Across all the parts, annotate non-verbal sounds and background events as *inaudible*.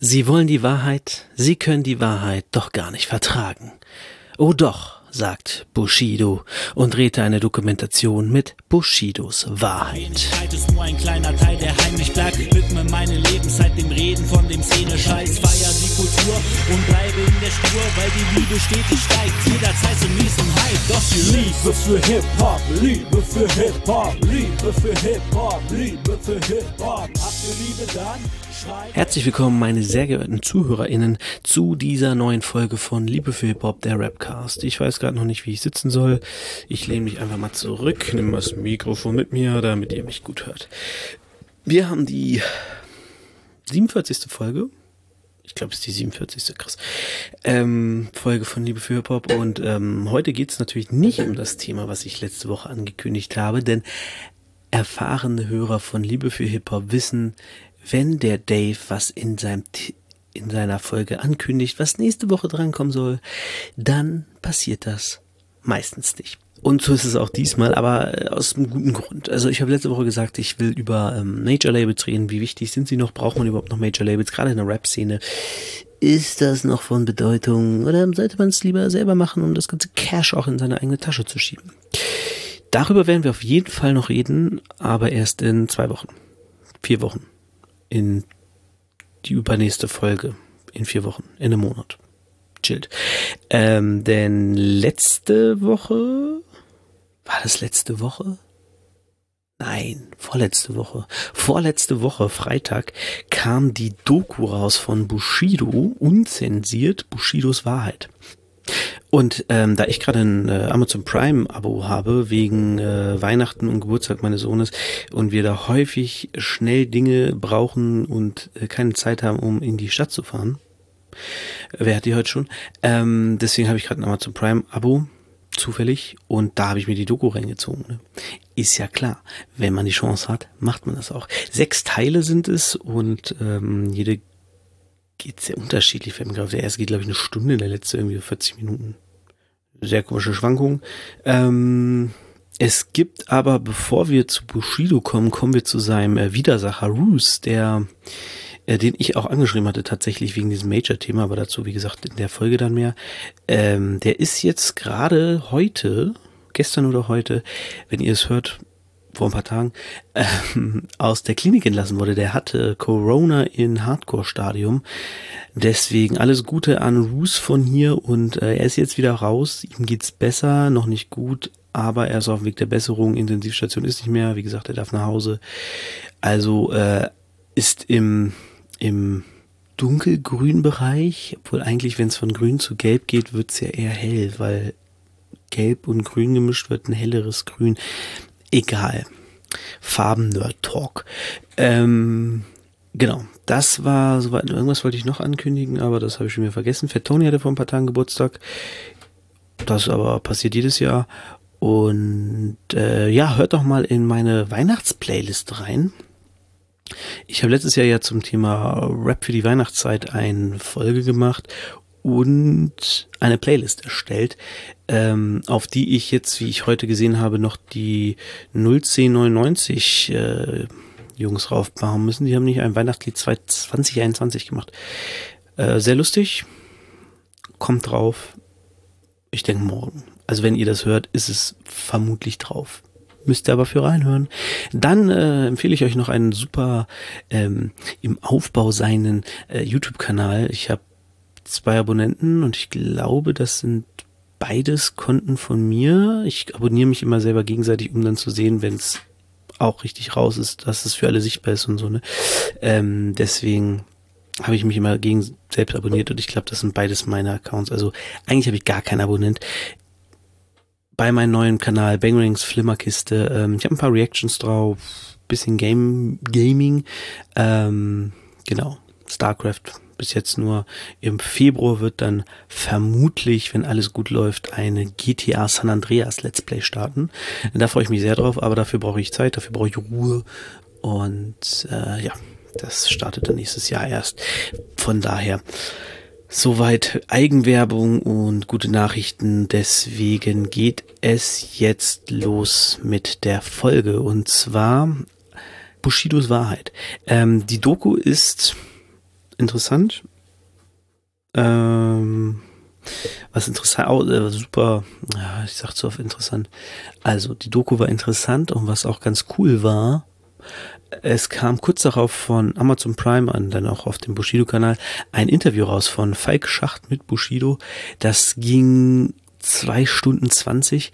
Sie wollen die Wahrheit, Sie können die Wahrheit doch gar nicht vertragen. Oh doch, sagt Bushido und drehte eine Dokumentation mit Bushidos Wahrheit. Wenigkeit ist nur ein kleiner Teil, der heimlich bleibt. Widme meine Lebenszeit dem Reden von dem Szene-Scheiß. Feier die Kultur und bleibe in der Spur, weil die Liebe stetig steigt. Jederzeit mies und hype. Doch die Liebe für Hip-Hop, Liebe für Hip-Hop, Liebe für Hip-Hop, Liebe für Hip-Hop. Habt ihr Liebe dann? Herzlich willkommen, meine sehr geehrten ZuhörerInnen, zu dieser neuen Folge von Liebe für Hip-Hop, der Rapcast. Ich weiß gerade noch nicht, wie ich sitzen soll. Ich lehne mich einfach mal zurück, nehme das Mikrofon mit mir, damit ihr mich gut hört. Wir haben die 47. Folge. Ich glaube, es ist die 47. krass. Ähm, Folge von Liebe für Hip-Hop. Und ähm, heute geht es natürlich nicht um das Thema, was ich letzte Woche angekündigt habe, denn erfahrene Hörer von Liebe für Hip-Hop wissen, wenn der Dave was in seinem in seiner Folge ankündigt, was nächste Woche drankommen soll, dann passiert das meistens nicht. Und so ist es auch diesmal, aber äh, aus einem guten Grund. Also ich habe letzte Woche gesagt, ich will über ähm, Major Labels reden. Wie wichtig sind sie noch? Braucht man überhaupt noch Major Labels? Gerade in der Rap-Szene. Ist das noch von Bedeutung? Oder sollte man es lieber selber machen, um das ganze Cash auch in seine eigene Tasche zu schieben? Darüber werden wir auf jeden Fall noch reden, aber erst in zwei Wochen. Vier Wochen. In die übernächste Folge. In vier Wochen. In einem Monat. Chillt. Ähm, denn letzte Woche. War das letzte Woche? Nein, vorletzte Woche. Vorletzte Woche, Freitag, kam die Doku raus von Bushido, unzensiert, Bushidos Wahrheit. Und ähm, da ich gerade ein äh, Amazon Prime Abo habe wegen äh, Weihnachten und Geburtstag meines Sohnes und wir da häufig schnell Dinge brauchen und äh, keine Zeit haben, um in die Stadt zu fahren. Wer hat die heute schon? Ähm, deswegen habe ich gerade ein Amazon Prime Abo zufällig und da habe ich mir die Doku reingezogen. Ne? Ist ja klar, wenn man die Chance hat, macht man das auch. Sechs Teile sind es und ähm, jede geht sehr unterschiedlich. Gerade auf. Der erste geht, glaube ich, eine Stunde, der letzte irgendwie 40 Minuten. Sehr komische Schwankungen. Ähm, es gibt aber, bevor wir zu Bushido kommen, kommen wir zu seinem äh, Widersacher Roos, der, äh, den ich auch angeschrieben hatte, tatsächlich wegen diesem Major-Thema, aber dazu, wie gesagt, in der Folge dann mehr. Ähm, der ist jetzt gerade heute, gestern oder heute, wenn ihr es hört, vor ein paar Tagen, ähm, aus der Klinik entlassen wurde. Der hatte Corona in Hardcore-Stadium. Deswegen alles Gute an Roos von hier und äh, er ist jetzt wieder raus. Ihm geht's besser, noch nicht gut, aber er ist auf dem Weg der Besserung. Intensivstation ist nicht mehr. Wie gesagt, er darf nach Hause. Also äh, ist im, im dunkelgrün Bereich, obwohl eigentlich, wenn es von grün zu gelb geht, wird's ja eher hell, weil gelb und grün gemischt wird ein helleres Grün. Egal. Farben-Nerd-Talk. Ähm, genau. Das war soweit. Irgendwas wollte ich noch ankündigen, aber das habe ich schon wieder vergessen. Fat Tony hatte vor ein paar Tagen Geburtstag. Das aber passiert jedes Jahr. Und äh, ja, hört doch mal in meine Weihnachtsplaylist rein. Ich habe letztes Jahr ja zum Thema Rap für die Weihnachtszeit eine Folge gemacht und eine Playlist erstellt, ähm, auf die ich jetzt, wie ich heute gesehen habe, noch die 01099 äh, Jungs raufbauen müssen. Die haben nicht ein Weihnachtslied 2021 gemacht. Äh, sehr lustig. Kommt drauf. Ich denke morgen. Also wenn ihr das hört, ist es vermutlich drauf. Müsst ihr aber für reinhören. Dann äh, empfehle ich euch noch einen super ähm, im Aufbau seinen äh, YouTube-Kanal. Ich habe zwei Abonnenten und ich glaube, das sind beides Konten von mir. Ich abonniere mich immer selber gegenseitig, um dann zu sehen, wenn es auch richtig raus ist, dass es für alle sichtbar ist und so. Ne? Ähm, deswegen habe ich mich immer gegen selbst abonniert und ich glaube, das sind beides meine Accounts. Also eigentlich habe ich gar keinen Abonnent. Bei meinem neuen Kanal Bangrings Flimmerkiste. Ähm, ich habe ein paar Reactions drauf, bisschen Game Gaming. Ähm, genau, StarCraft bis jetzt nur. Im Februar wird dann vermutlich, wenn alles gut läuft, eine GTA San Andreas Let's Play starten. Da freue ich mich sehr drauf, aber dafür brauche ich Zeit, dafür brauche ich Ruhe. Und äh, ja, das startet dann nächstes Jahr erst. Von daher. Soweit Eigenwerbung und gute Nachrichten. Deswegen geht es jetzt los mit der Folge. Und zwar Bushidos Wahrheit. Ähm, die Doku ist interessant. Ähm, was interessant, oh, äh, super, ja, ich sag zu oft interessant. Also, die Doku war interessant und was auch ganz cool war, es kam kurz darauf von Amazon Prime an, dann auch auf dem Bushido-Kanal, ein Interview raus von Falk Schacht mit Bushido. Das ging zwei Stunden zwanzig,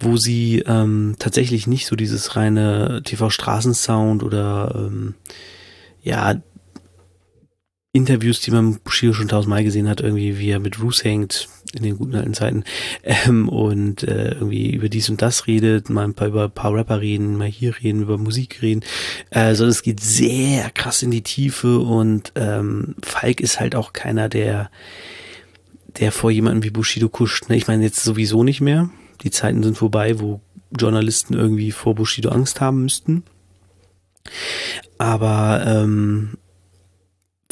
wo sie ähm, tatsächlich nicht so dieses reine TV-Straßensound oder ähm, ja Interviews, die man Bushido schon tausendmal gesehen hat, irgendwie wie er mit Roos hängt in den guten alten Zeiten *laughs* ähm, und äh, irgendwie über dies und das redet, mal ein paar über ein paar Rapper reden, mal hier reden, über Musik reden. Also es geht sehr krass in die Tiefe und ähm, Falk ist halt auch keiner, der der vor jemandem wie Bushido kuscht. Ne? Ich meine jetzt sowieso nicht mehr. Die Zeiten sind vorbei, wo Journalisten irgendwie vor Bushido Angst haben müssten. Aber ähm,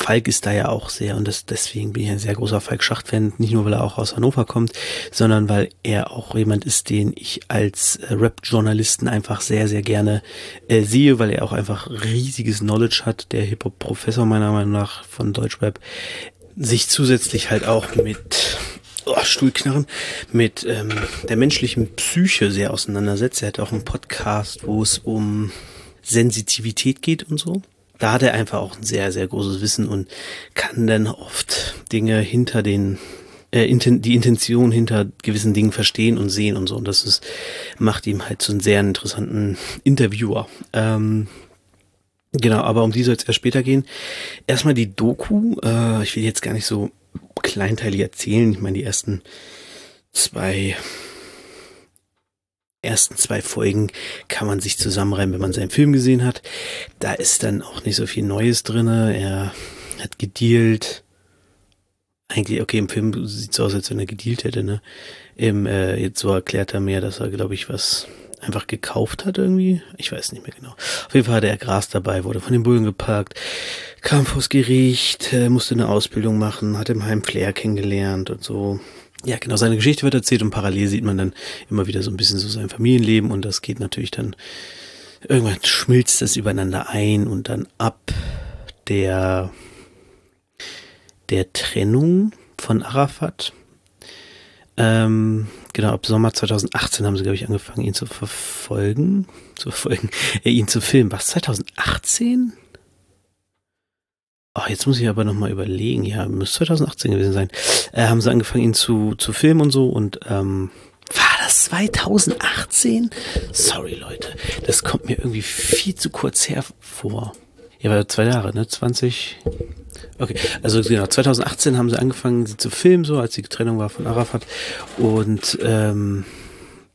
Falk ist da ja auch sehr und das, deswegen bin ich ein sehr großer Falk Schacht-Fan, nicht nur weil er auch aus Hannover kommt, sondern weil er auch jemand ist, den ich als äh, Rap-Journalisten einfach sehr, sehr gerne äh, sehe, weil er auch einfach riesiges Knowledge hat, der Hip-Hop-Professor meiner Meinung nach von Deutschrap, sich zusätzlich halt auch mit oh, Stuhlknarren, mit ähm, der menschlichen Psyche sehr auseinandersetzt. Er hat auch einen Podcast, wo es um Sensitivität geht und so da hat er einfach auch ein sehr, sehr großes Wissen und kann dann oft Dinge hinter den, äh, die Intention hinter gewissen Dingen verstehen und sehen und so. Und das ist, macht ihm halt so einen sehr interessanten Interviewer. Ähm, genau, aber um die soll es erst später gehen. Erstmal die Doku. Äh, ich will jetzt gar nicht so kleinteilig erzählen. Ich meine, die ersten zwei ersten zwei Folgen kann man sich zusammenreimen, wenn man seinen Film gesehen hat. Da ist dann auch nicht so viel Neues drinne. Er hat gedealt. Eigentlich, okay, im Film sieht es aus, als wenn er gedealt hätte, ne? Im, äh, jetzt so erklärt er mir, dass er, glaube ich, was einfach gekauft hat irgendwie. Ich weiß nicht mehr genau. Auf jeden Fall hatte er Gras dabei, wurde von den Bullen geparkt, kam vors Gericht, äh, musste eine Ausbildung machen, hat im Heim Flair kennengelernt und so. Ja, genau, seine Geschichte wird erzählt und parallel sieht man dann immer wieder so ein bisschen so sein Familienleben und das geht natürlich dann, irgendwann schmilzt das übereinander ein und dann ab der, der Trennung von Arafat, ähm, genau, ab Sommer 2018 haben sie, glaube ich, angefangen, ihn zu verfolgen, zu verfolgen, *laughs* äh, ihn zu filmen. Was, 2018? Oh, jetzt muss ich aber nochmal überlegen. Ja, müsste 2018 gewesen sein. Äh, haben sie angefangen, ihn zu, zu filmen und so. Und ähm, war das 2018? Sorry, Leute. Das kommt mir irgendwie viel zu kurz hervor. Ja, war zwei Jahre, ne? 20. Okay, also genau, 2018 haben sie angefangen, sie zu filmen, so als die Trennung war von Arafat. Und ähm,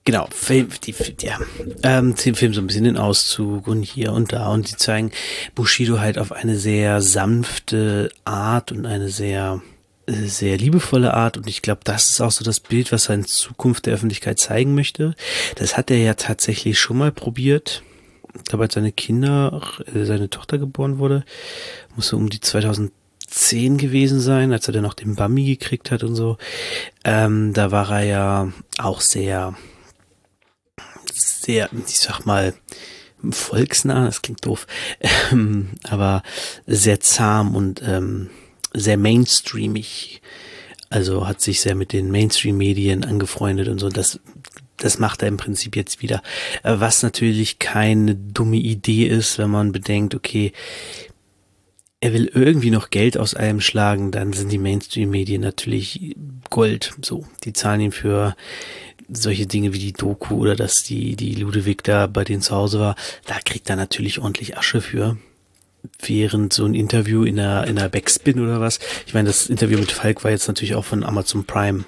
Genau, Film, die, ja, ähm, den Film so ein bisschen den Auszug und hier und da und die zeigen Bushido halt auf eine sehr sanfte Art und eine sehr, sehr liebevolle Art und ich glaube, das ist auch so das Bild, was er in Zukunft der Öffentlichkeit zeigen möchte. Das hat er ja tatsächlich schon mal probiert. Ich glaube, als seine Kinder, äh, seine Tochter geboren wurde, muss so um die 2010 gewesen sein, als er dann noch den Bambi gekriegt hat und so. Ähm, da war er ja auch sehr sehr, ich sag mal, volksnah, das klingt doof, ähm, aber sehr zahm und ähm, sehr mainstreamig. Also hat sich sehr mit den Mainstream-Medien angefreundet und so. Das, das macht er im Prinzip jetzt wieder. Äh, was natürlich keine dumme Idee ist, wenn man bedenkt, okay, er will irgendwie noch Geld aus allem schlagen, dann sind die Mainstream-Medien natürlich Gold. So, die zahlen ihm für solche Dinge wie die Doku oder dass die, die Ludewig da bei denen zu Hause war, da kriegt er natürlich ordentlich Asche für. Während so ein Interview in der, in der Backspin oder was. Ich meine, das Interview mit Falk war jetzt natürlich auch von Amazon Prime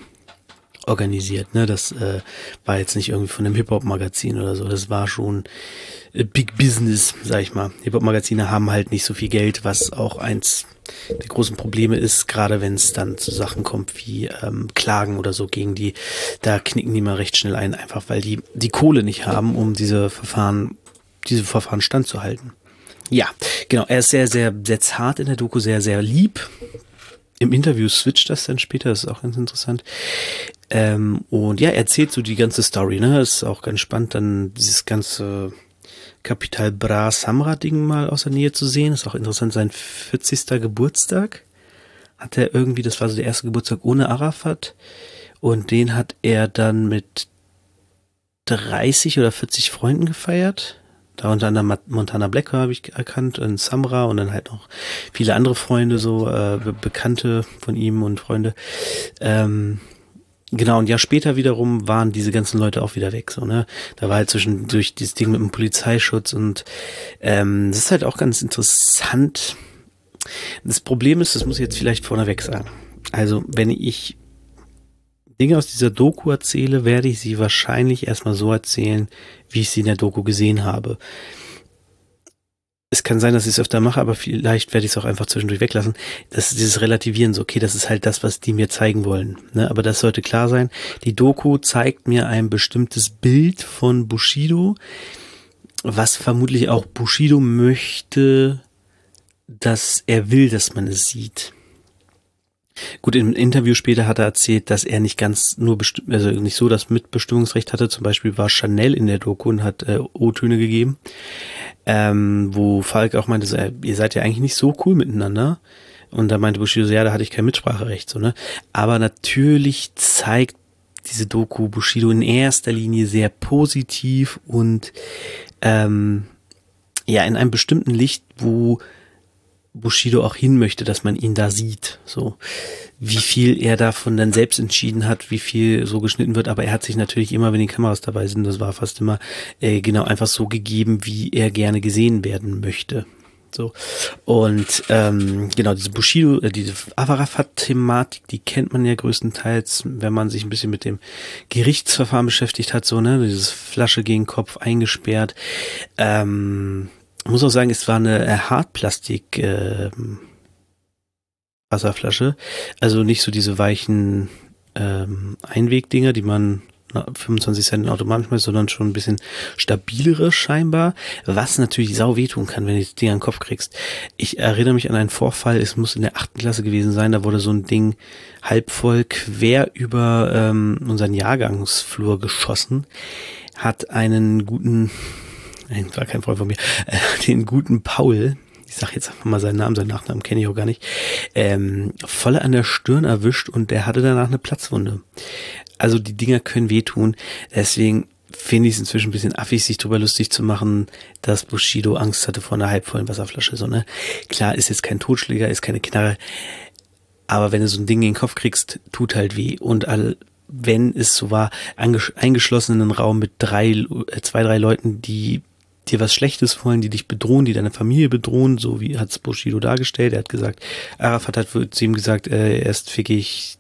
organisiert, ne? Das äh, war jetzt nicht irgendwie von einem Hip-Hop-Magazin oder so. Das war schon äh, Big Business, sag ich mal. Hip-Hop-Magazine haben halt nicht so viel Geld, was auch eins der großen Probleme ist, gerade wenn es dann zu Sachen kommt wie ähm, Klagen oder so gegen die, da knicken die mal recht schnell ein, einfach weil die die Kohle nicht haben, um diese Verfahren, diese Verfahren standzuhalten. Ja, genau. Er ist sehr, sehr, sehr zart in der Doku, sehr, sehr lieb. Im Interview switcht das dann später, das ist auch ganz interessant. Ähm, und ja, er erzählt so die ganze Story, ne? Ist auch ganz spannend, dann dieses ganze Kapital Bra Samra Ding mal aus der Nähe zu sehen. Ist auch interessant, sein 40. Geburtstag hat er irgendwie, das war so der erste Geburtstag ohne Arafat. Und den hat er dann mit 30 oder 40 Freunden gefeiert. Da unter anderem Montana Black habe ich erkannt und Samra und dann halt noch viele andere Freunde, so äh, Bekannte von ihm und Freunde. Ähm, Genau, und ja später wiederum waren diese ganzen Leute auch wieder weg, so, ne? Da war halt zwischendurch dieses Ding mit dem Polizeischutz und ähm, das ist halt auch ganz interessant. Das Problem ist, das muss ich jetzt vielleicht vorneweg sagen. Also, wenn ich Dinge aus dieser Doku erzähle, werde ich sie wahrscheinlich erstmal so erzählen, wie ich sie in der Doku gesehen habe es kann sein, dass ich es öfter mache, aber vielleicht werde ich es auch einfach zwischendurch weglassen. Das ist dieses Relativieren, so okay, das ist halt das, was die mir zeigen wollen. Ne? Aber das sollte klar sein. Die Doku zeigt mir ein bestimmtes Bild von Bushido, was vermutlich auch Bushido möchte, dass er will, dass man es sieht. Gut, im Interview später hat er erzählt, dass er nicht ganz nur also nicht so das Mitbestimmungsrecht hatte. Zum Beispiel war Chanel in der Doku und hat äh, O-Töne gegeben, ähm, wo Falk auch meinte, äh, ihr seid ja eigentlich nicht so cool miteinander. Und da meinte Bushido, ja, da hatte ich kein Mitspracherecht, so, ne? Aber natürlich zeigt diese Doku Bushido in erster Linie sehr positiv und ähm, ja, in einem bestimmten Licht, wo Bushido auch hin möchte, dass man ihn da sieht. So wie viel er davon dann selbst entschieden hat, wie viel so geschnitten wird, aber er hat sich natürlich immer, wenn die Kameras dabei sind, das war fast immer äh, genau einfach so gegeben, wie er gerne gesehen werden möchte. So. Und ähm, genau, diese Bushido, äh, diese Avarafat-Thematik, die kennt man ja größtenteils, wenn man sich ein bisschen mit dem Gerichtsverfahren beschäftigt hat, so, ne, dieses Flasche gegen Kopf eingesperrt. Ähm, muss auch sagen, es war eine äh, Hartplastik äh, Wasserflasche, also nicht so diese weichen ähm, Einwegdinger, die man 25 Cent in Automaten schmeißt, sondern schon ein bisschen stabilere scheinbar, was natürlich sau wehtun kann, wenn du das Ding an den Kopf kriegst. Ich erinnere mich an einen Vorfall, es muss in der achten Klasse gewesen sein, da wurde so ein Ding halb voll quer über ähm, unseren Jahrgangsflur geschossen, hat einen guten nein, war kein Freund von mir, äh, den guten Paul, ich sag jetzt einfach mal seinen Namen, seinen Nachnamen kenne ich auch gar nicht, ähm, voll an der Stirn erwischt und der hatte danach eine Platzwunde. Also die Dinger können wehtun, deswegen finde ich es inzwischen ein bisschen affig, sich darüber lustig zu machen, dass Bushido Angst hatte vor einer halbvollen Wasserflasche. So, ne? Klar, ist jetzt kein Totschläger, ist keine Knarre, aber wenn du so ein Ding in den Kopf kriegst, tut halt weh. Und all, wenn es so war, eingeschlossen in einem Raum mit drei, äh, zwei, drei Leuten, die dir was Schlechtes wollen, die dich bedrohen, die deine Familie bedrohen, so wie hat's Bushido dargestellt. Er hat gesagt, Arafat hat zu ihm gesagt, äh, erst fick ich,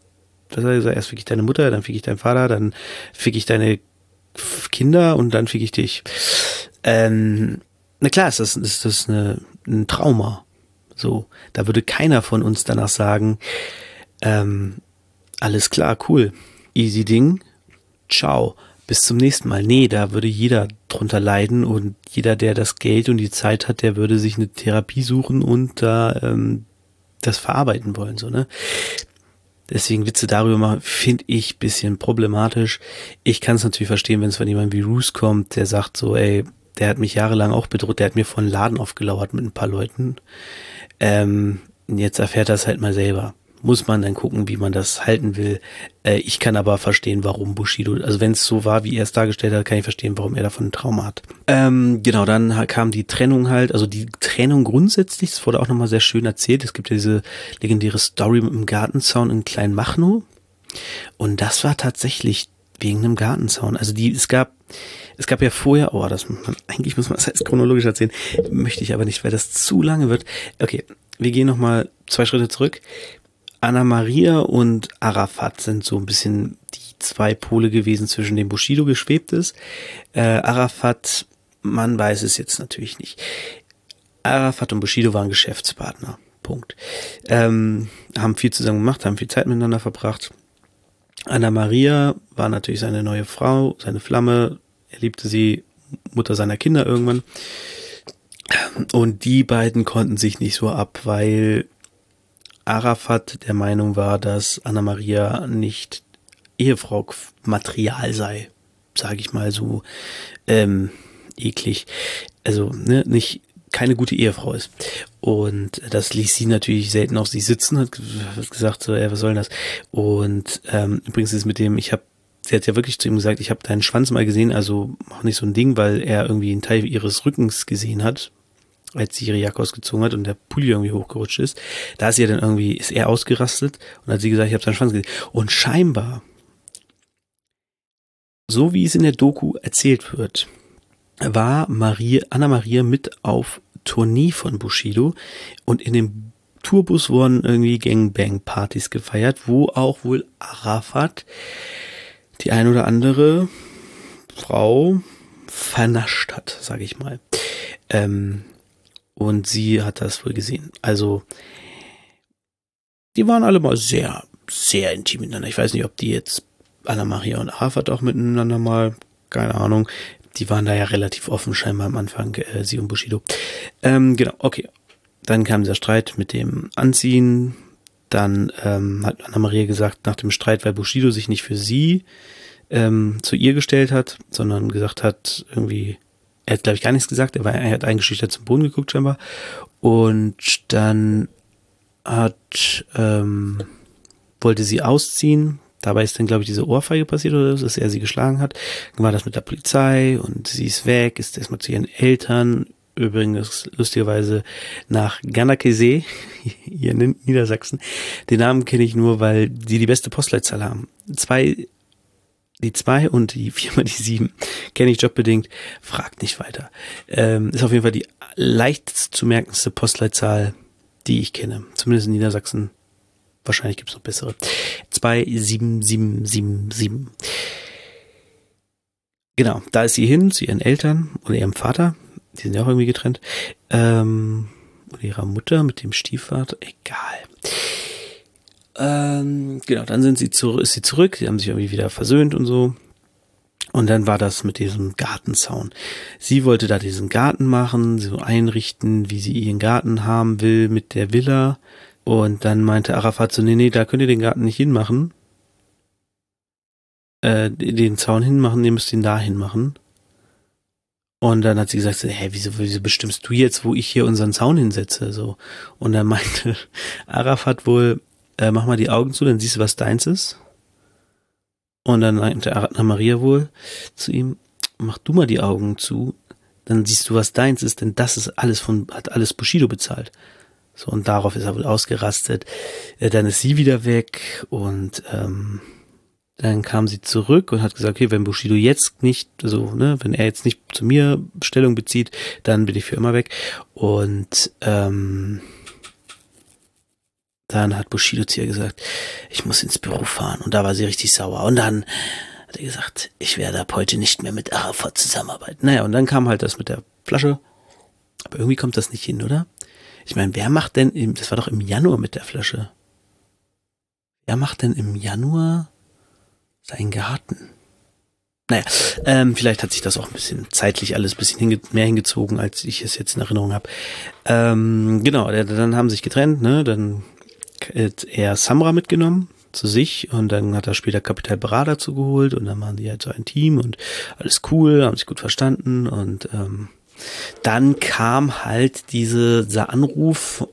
was hat er gesagt, erst fick ich deine Mutter, dann fick ich deinen Vater, dann fick ich deine Kinder und dann fick ich dich. Ähm, na klar, ist das, ist das eine, ein Trauma. So, da würde keiner von uns danach sagen, ähm, alles klar, cool, easy Ding, ciao bis zum nächsten Mal. Nee, da würde jeder drunter leiden und jeder, der das Geld und die Zeit hat, der würde sich eine Therapie suchen und da ähm, das verarbeiten wollen, so, ne? Deswegen Witze darüber machen, finde ich bisschen problematisch. Ich kann es natürlich verstehen, wenn es von jemandem wie Roos kommt, der sagt so, ey, der hat mich jahrelang auch bedroht, der hat mir von Laden aufgelauert mit ein paar Leuten. Ähm, jetzt erfährt er es halt mal selber muss man dann gucken, wie man das halten will. Äh, ich kann aber verstehen, warum Bushido, also wenn es so war, wie er es dargestellt hat, kann ich verstehen, warum er davon ein Trauma hat. Ähm, genau, dann kam die Trennung halt, also die Trennung grundsätzlich, das wurde auch nochmal sehr schön erzählt. Es gibt ja diese legendäre Story mit dem Gartenzaun in Kleinmachnow. Und das war tatsächlich wegen einem Gartenzaun. Also die, es gab, es gab ja vorher, oh, das, eigentlich muss man das jetzt chronologisch erzählen, möchte ich aber nicht, weil das zu lange wird. Okay, wir gehen nochmal zwei Schritte zurück. Anna Maria und Arafat sind so ein bisschen die zwei Pole gewesen, zwischen denen Bushido geschwebt ist. Äh, Arafat, man weiß es jetzt natürlich nicht. Arafat und Bushido waren Geschäftspartner. Punkt. Ähm, haben viel zusammen gemacht, haben viel Zeit miteinander verbracht. Anna Maria war natürlich seine neue Frau, seine Flamme. Er liebte sie, Mutter seiner Kinder irgendwann. Und die beiden konnten sich nicht so ab, weil Arafat der Meinung war, dass Anna Maria nicht Ehefrau Material sei, sage ich mal so. Ähm, eklig. Also, ne, nicht keine gute Ehefrau ist. Und das ließ sie natürlich selten auf sich sitzen, hat gesagt, so, ey, was soll denn das? Und ähm, übrigens ist mit dem, ich habe sie hat ja wirklich zu ihm gesagt, ich habe deinen Schwanz mal gesehen, also mach nicht so ein Ding, weil er irgendwie einen Teil ihres Rückens gesehen hat, als sie ihre Jacke ausgezogen hat und der Pulli irgendwie hochgerutscht ist. Da ist ja dann irgendwie, ist er ausgerastet und hat sie gesagt, ich habe deinen Schwanz gesehen. Und scheinbar, so wie es in der Doku erzählt wird, war Maria, Anna Maria mit auf Tournee von Bushido und in dem Tourbus wurden irgendwie Gangbang-Partys gefeiert, wo auch wohl Arafat die ein oder andere Frau vernascht hat, sage ich mal. Ähm, und sie hat das wohl gesehen. Also, die waren alle mal sehr, sehr intim miteinander. Ich weiß nicht, ob die jetzt Anna Maria und Arafat auch miteinander mal, keine Ahnung. Die waren da ja relativ offen scheinbar am Anfang, äh, sie und Bushido. Ähm, genau, okay. Dann kam dieser Streit mit dem Anziehen. Dann ähm, hat Anna Maria gesagt, nach dem Streit, weil Bushido sich nicht für sie ähm, zu ihr gestellt hat, sondern gesagt hat, irgendwie, er hat, glaube ich, gar nichts gesagt, er, war, er hat eingeschüchtert zum Boden geguckt scheinbar. Und dann hat, ähm, wollte sie ausziehen. Dabei ist dann, glaube ich, diese Ohrfeige passiert oder so, dass er sie geschlagen hat. Dann war das mit der Polizei und sie ist weg, ist erstmal zu ihren Eltern. Übrigens lustigerweise nach Ganakesee, *laughs* hier in Niedersachsen. Den Namen kenne ich nur, weil die die beste Postleitzahl haben. Zwei die zwei und die *laughs* viermal die sieben kenne ich jobbedingt. Fragt nicht weiter. Ähm, ist auf jeden Fall die leicht zu merkendste Postleitzahl, die ich kenne. Zumindest in Niedersachsen. Wahrscheinlich gibt's noch bessere. 27777. Genau, da ist sie hin zu ihren Eltern oder ihrem Vater. Die sind ja auch irgendwie getrennt. Ähm, oder ihrer Mutter mit dem Stiefvater. Egal. Ähm, genau, dann sind sie zurück, ist sie zurück, sie haben sich irgendwie wieder versöhnt und so. Und dann war das mit diesem Gartenzaun. Sie wollte da diesen Garten machen, so einrichten, wie sie ihren Garten haben will mit der Villa. Und dann meinte Arafat so, nee, nee, da könnt ihr den Garten nicht hinmachen. Äh, den Zaun hinmachen, ihr müsst ihn da hinmachen. Und dann hat sie gesagt, so, hä, wieso, wieso bestimmst du jetzt, wo ich hier unseren Zaun hinsetze? So. Und dann meinte *laughs* Arafat wohl, äh, mach mal die Augen zu, dann siehst du, was deins ist. Und dann meinte Anna Maria wohl zu ihm, mach du mal die Augen zu, dann siehst du, was deins ist, denn das ist alles von, hat alles Bushido bezahlt. So, und darauf ist er wohl ausgerastet. Äh, dann ist sie wieder weg und ähm, dann kam sie zurück und hat gesagt, okay, wenn Bushido jetzt nicht, also, ne, wenn er jetzt nicht zu mir Stellung bezieht, dann bin ich für immer weg. Und ähm, dann hat Bushido zu ihr gesagt, ich muss ins Büro fahren. Und da war sie richtig sauer. Und dann hat er gesagt, ich werde ab heute nicht mehr mit Arafat zusammenarbeiten. Naja, und dann kam halt das mit der Flasche. Aber irgendwie kommt das nicht hin, oder? Ich meine, wer macht denn, im, das war doch im Januar mit der Flasche. Wer macht denn im Januar seinen Garten? Naja, ähm, vielleicht hat sich das auch ein bisschen zeitlich alles ein bisschen hinge mehr hingezogen, als ich es jetzt in Erinnerung habe. Ähm, genau, dann haben sie sich getrennt, ne? Dann er Samra mitgenommen zu sich und dann hat er später Kapital Bra dazu geholt und dann waren die halt so ein Team und alles cool, haben sich gut verstanden und ähm, dann kam halt diese, dieser Anruf,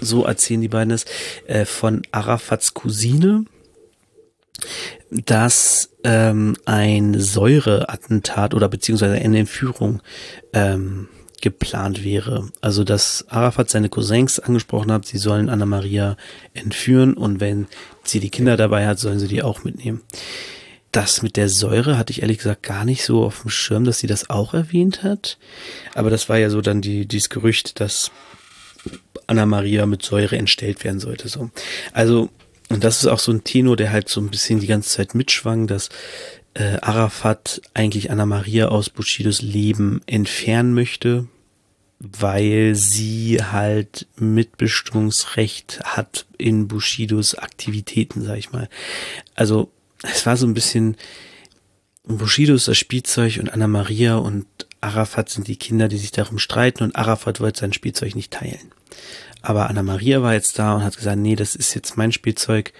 so erzählen die beiden es, äh, von Arafats Cousine, dass ähm, ein Säureattentat oder beziehungsweise eine Entführung ähm, geplant wäre. Also dass Arafat seine Cousins angesprochen hat, sie sollen Anna Maria entführen und wenn sie die Kinder dabei hat, sollen sie die auch mitnehmen. Das mit der Säure hatte ich ehrlich gesagt gar nicht so auf dem Schirm, dass sie das auch erwähnt hat. Aber das war ja so dann die, dieses Gerücht, dass Anna Maria mit Säure entstellt werden sollte. So. Also, und das ist auch so ein Tenor, der halt so ein bisschen die ganze Zeit mitschwang, dass äh, Arafat eigentlich Anna Maria aus Bushidos Leben entfernen möchte, weil sie halt Mitbestimmungsrecht hat in Bushidos Aktivitäten, sag ich mal. Also es war so ein bisschen Bushido ist das Spielzeug und Anna Maria und Arafat sind die Kinder, die sich darum streiten und Arafat wollte sein Spielzeug nicht teilen. Aber Anna Maria war jetzt da und hat gesagt, nee, das ist jetzt mein Spielzeug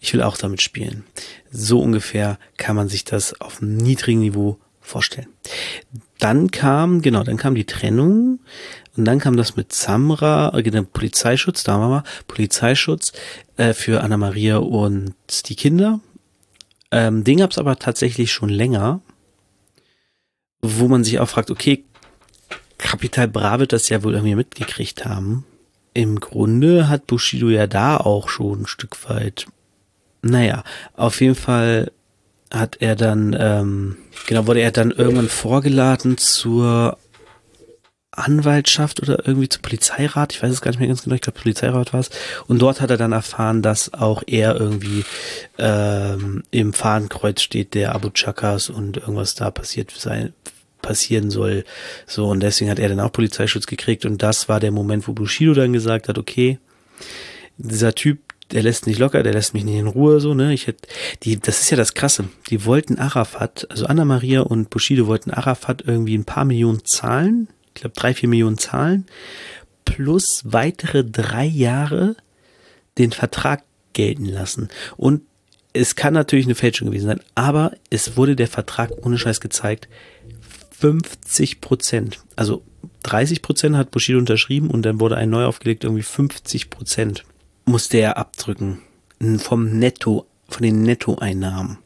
ich will auch damit spielen. So ungefähr kann man sich das auf einem niedrigen Niveau vorstellen. Dann kam, genau, dann kam die Trennung und dann kam das mit Samra, äh, genau, Polizeischutz, da haben wir mal, Polizeischutz äh, für Anna Maria und die Kinder. Ähm, den gab es aber tatsächlich schon länger, wo man sich auch fragt, okay, Kapital Bra wird das ja wohl irgendwie mitgekriegt haben. Im Grunde hat Bushido ja da auch schon ein Stück weit. Naja, auf jeden Fall hat er dann, ähm, genau, wurde er dann irgendwann vorgeladen zur Anwaltschaft oder irgendwie zum Polizeirat, ich weiß es gar nicht mehr ganz genau, ich glaube Polizeirat war es. Und dort hat er dann erfahren, dass auch er irgendwie ähm, im Fahnenkreuz steht der Abu Chakas und irgendwas da passiert sein passieren soll. So, und deswegen hat er dann auch Polizeischutz gekriegt und das war der Moment, wo Bushido dann gesagt hat, okay, dieser Typ, der lässt nicht locker, der lässt mich nicht in Ruhe, so, ne, ich hätte, die, das ist ja das Krasse, die wollten Arafat, also Anna Maria und Bushido wollten Arafat irgendwie ein paar Millionen zahlen, ich glaube drei, vier Millionen zahlen, plus weitere drei Jahre den Vertrag gelten lassen. Und es kann natürlich eine Fälschung gewesen sein, aber es wurde der Vertrag ohne Scheiß gezeigt. 50 Prozent. Also 30 Prozent hat Bushido unterschrieben und dann wurde ein neu aufgelegt, irgendwie 50 Prozent musste er abdrücken vom Netto, von den Nettoeinnahmen.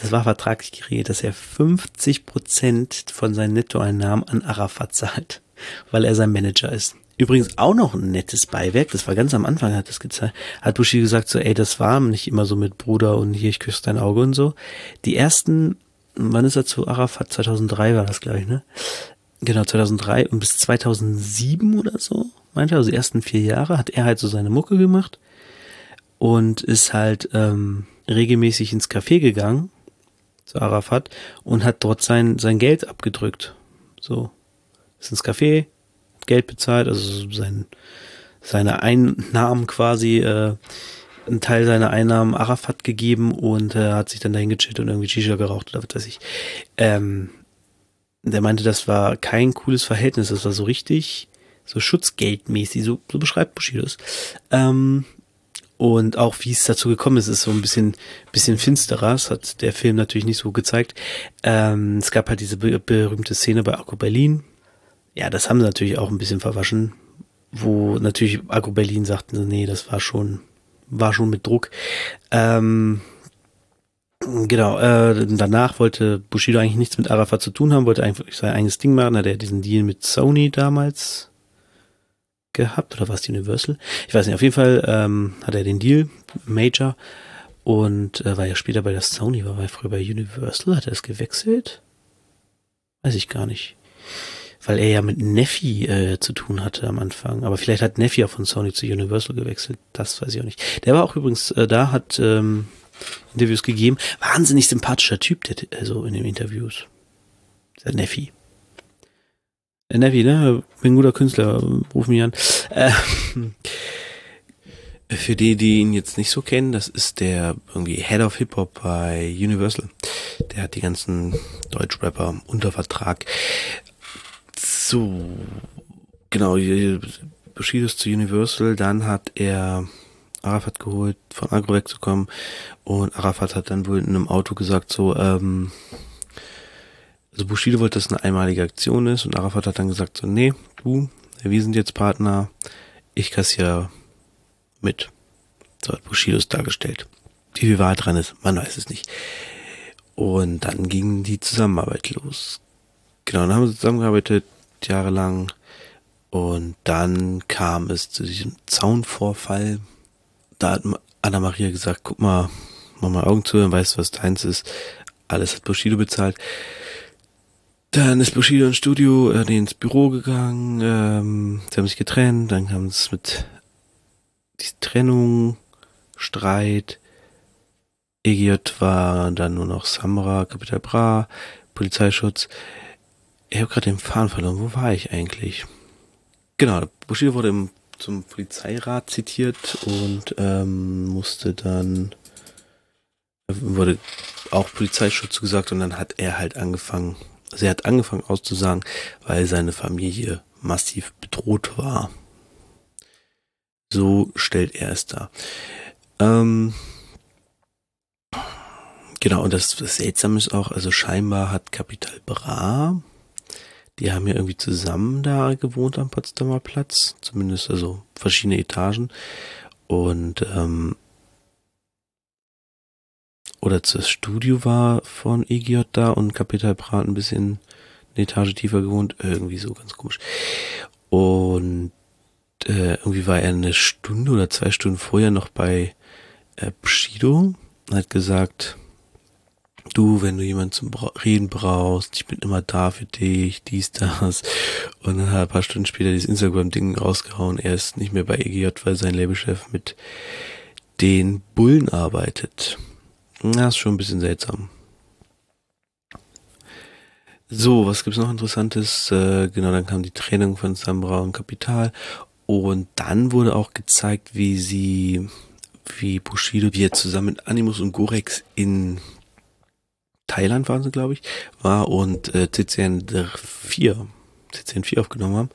Das war vertraglich geregelt, dass er 50 Prozent von seinen Nettoeinnahmen an Arafat zahlt, weil er sein Manager ist. Übrigens auch noch ein nettes Beiwerk, das war ganz am Anfang, hat das gezeigt, hat Bushido gesagt so, ey, das war nicht immer so mit Bruder und hier, ich küsse dein Auge und so. Die ersten wann ist er zu Arafat? 2003 war das, glaube ich, ne? Genau, 2003 und bis 2007 oder so, meinte er, also die ersten vier Jahre hat er halt so seine Mucke gemacht und ist halt ähm, regelmäßig ins Café gegangen zu Arafat und hat dort sein, sein Geld abgedrückt. So, ist ins Café, Geld bezahlt, also sein, seine Einnahmen quasi äh, einen Teil seiner Einnahmen Arafat gegeben und äh, hat sich dann dahin gechillt und irgendwie Shisha geraucht oder was weiß ich. Ähm, der meinte, das war kein cooles Verhältnis, das war so richtig, so schutzgeldmäßig, so, so beschreibt Bushidos. Ähm, und auch wie es dazu gekommen ist, ist so ein bisschen, bisschen finsterer. Das hat der Film natürlich nicht so gezeigt. Ähm, es gab halt diese be berühmte Szene bei Akku Berlin. Ja, das haben sie natürlich auch ein bisschen verwaschen, wo natürlich Akku Berlin sagten, nee, das war schon, war schon mit Druck. Ähm, genau, äh, danach wollte Bushido eigentlich nichts mit Arafat zu tun haben, wollte eigentlich sein eigenes Ding machen, hat er diesen Deal mit Sony damals gehabt, oder war es Universal? Ich weiß nicht, auf jeden Fall ähm, hat er den Deal, Major, und äh, war ja später bei der Sony, war er früher bei Universal, hat er es gewechselt? Weiß ich gar nicht weil er ja mit Neffi äh, zu tun hatte am Anfang. Aber vielleicht hat Neffi auch von Sony zu Universal gewechselt. Das weiß ich auch nicht. Der war auch übrigens äh, da, hat ähm, Interviews gegeben. Wahnsinnig sympathischer Typ, der, also in den Interviews. Der Neffi. Der Neffi, ne? Bin ein guter Künstler, ruf mich an. Äh, für die, die ihn jetzt nicht so kennen, das ist der irgendwie Head of Hip Hop bei Universal. Der hat die ganzen Deutschrapper unter Vertrag. So, genau, Bushido ist zu Universal, dann hat er Arafat geholt, von Agro wegzukommen und Arafat hat dann wohl in einem Auto gesagt, so, ähm, also Bushido wollte, dass es eine einmalige Aktion ist und Arafat hat dann gesagt, so, nee, du, wir sind jetzt Partner, ich kassiere mit. So hat Bushido es dargestellt. Wie viel Wahrheit dran ist, man weiß es nicht. Und dann ging die Zusammenarbeit los. Genau, dann haben sie zusammengearbeitet, Jahre lang. Und dann kam es zu diesem Zaunvorfall. Da hat Anna Maria gesagt, guck mal, mach mal Augen zu, dann weißt du, was deins ist. Alles hat Bushido bezahlt. Dann ist Bushido ins Studio, äh, ins Büro gegangen, ähm, sie haben sich getrennt, dann kam es mit die Trennung, Streit, EGJ war dann nur noch Samra, Kapital Bra, Polizeischutz. Ich habe gerade den Faden verloren. Wo war ich eigentlich? Genau, Bushido wurde im, zum Polizeirat zitiert und ähm, musste dann wurde auch Polizeischutz gesagt und dann hat er halt angefangen, also er hat angefangen auszusagen, weil seine Familie massiv bedroht war. So stellt er es dar. Ähm, Genau, und das, das Seltsame ist auch, also scheinbar hat Capital Bra, die haben ja irgendwie zusammen da gewohnt am Potsdamer Platz, zumindest also verschiedene Etagen. Und ähm, oder das Studio war von EGJ da und Capital Bra ein bisschen eine Etage tiefer gewohnt, irgendwie so ganz komisch. Und äh, irgendwie war er eine Stunde oder zwei Stunden vorher noch bei äh, Bushido und hat gesagt, du, wenn du jemanden zum Reden brauchst, ich bin immer da für dich, dies, das. Und dann hat er ein paar Stunden später dieses Instagram-Ding rausgehauen. Er ist nicht mehr bei EGJ, weil sein Labelchef mit den Bullen arbeitet. Das ist schon ein bisschen seltsam. So, was gibt's noch Interessantes? Äh, genau, dann kam die Trennung von Sambra und Kapital. Und dann wurde auch gezeigt, wie sie, wie Bushido, wie er zusammen mit Animus und Gorex in Thailand waren sie, glaube ich, war und äh, CCN 4, CCN 4 aufgenommen haben.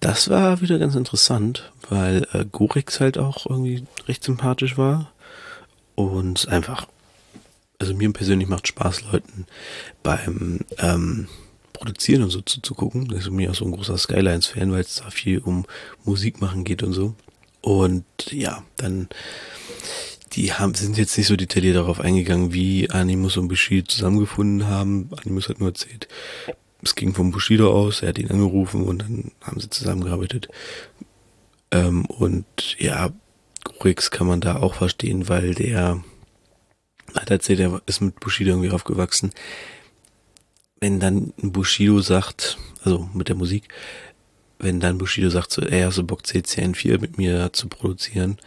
Das war wieder ganz interessant, weil äh, Gorex halt auch irgendwie recht sympathisch war und einfach, also mir persönlich macht Spaß, Leuten beim ähm, Produzieren und so zuzugucken. Das ist mir auch so ein großer Skylines-Fan, weil es da viel um Musik machen geht und so. Und ja, dann die haben, sind jetzt nicht so detailliert darauf eingegangen, wie Animus und Bushido zusammengefunden haben. Animus hat nur erzählt, es ging vom Bushido aus, er hat ihn angerufen und dann haben sie zusammengearbeitet. Ähm, und ja, Rix kann man da auch verstehen, weil der hat erzählt, er ist mit Bushido irgendwie aufgewachsen. Wenn dann Bushido sagt, also mit der Musik, wenn dann Bushido sagt, so, ey, hast du Bock CCN4 mit mir zu produzieren,